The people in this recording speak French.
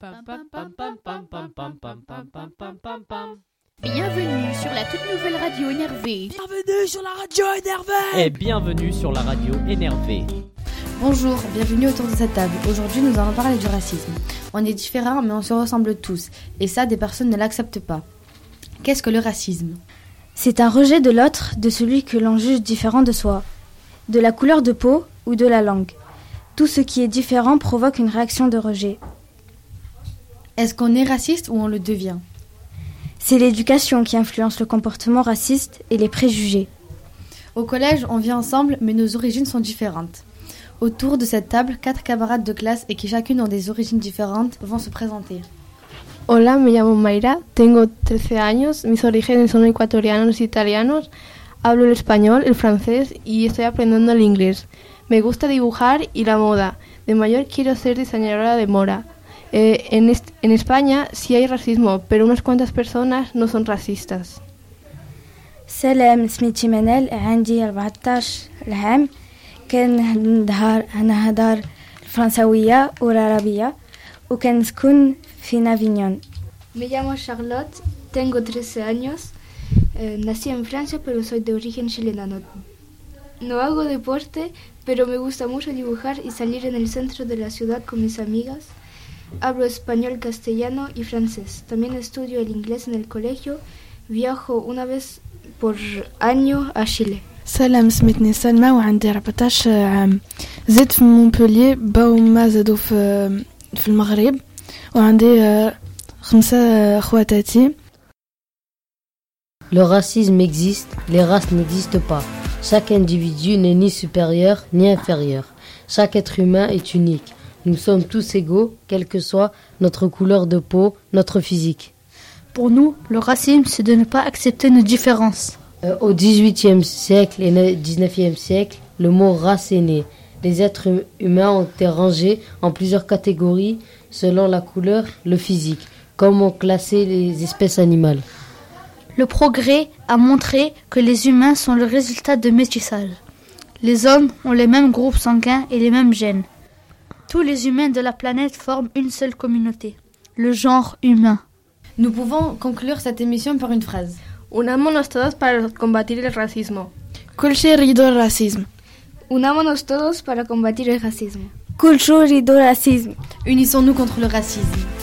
Bienvenue sur la toute nouvelle radio énervée. Bienvenue sur la radio énervée Et bienvenue sur la radio énervée. Bonjour, bienvenue autour de cette table. Aujourd'hui, nous allons parler du racisme. On est différents, mais on se ressemble tous. Et ça, des personnes ne l'acceptent pas. Qu'est-ce que le racisme C'est un rejet de l'autre, de celui que l'on juge différent de soi, de la couleur de peau ou de la langue. Tout ce qui est différent provoque une réaction de rejet. Est-ce qu'on est raciste ou on le devient? C'est l'éducation qui influence le comportement raciste et les préjugés. Au collège, on vit ensemble, mais nos origines sont différentes. Autour de cette table, quatre camarades de classe et qui chacune ont des origines différentes vont se présenter. Hola, me llamo Mayra, tengo 13 años, mis orígenes son ecuatorianos y italianos, hablo el español, el francés y estoy aprendiendo el inglés. Me gusta dibujar y la moda. De mayor quiero ser diseñadora de moda. Eh, en, est en España sí hay racismo, pero unas cuantas personas no son racistas. سلام سميتي منال عندي 14 العام كنهضر نهضر الفرنساوية والعربية وكنسكن في نافينيون Me llamo Charlotte, tengo 13 años, eh, nací en Francia pero soy de origen chileno. No, no hago deporte, pero me gusta mucho dibujar y salir en el centro de la ciudad con mis amigas. Hablo español, castellano y francés. También estudio el inglés en el colegio. Viajo una vez por año a Chile. سلام سميتني سلمى وعندي 14 عام زدت في مونبوليي با وما زادوا في في المغرب وعندي آه، خمسة خواتاتي Le racisme existe, les races n'existent pas. Chaque individu n'est ni supérieur ni inférieur. Chaque être humain est unique. Nous sommes tous égaux, quelle que soit notre couleur de peau, notre physique. Pour nous, le racisme, c'est de ne pas accepter nos différences. Euh, au XVIIIe siècle et XIXe siècle, le mot race est né. Les êtres hum- humains ont été rangés en plusieurs catégories selon la couleur, le physique, comme ont classé les espèces animales. Le progrès a montré que les humains sont le résultat de métissage. Les hommes ont les mêmes groupes sanguins et les mêmes gènes. Tous les humains de la planète forment une seule communauté, le genre humain. Nous pouvons conclure cette émission par une phrase. Unámonos todos para combatir el racismo. Culture racisme. Unámonos todos para combatir el racisme. Culture racisme. Unissons-nous contre le racisme.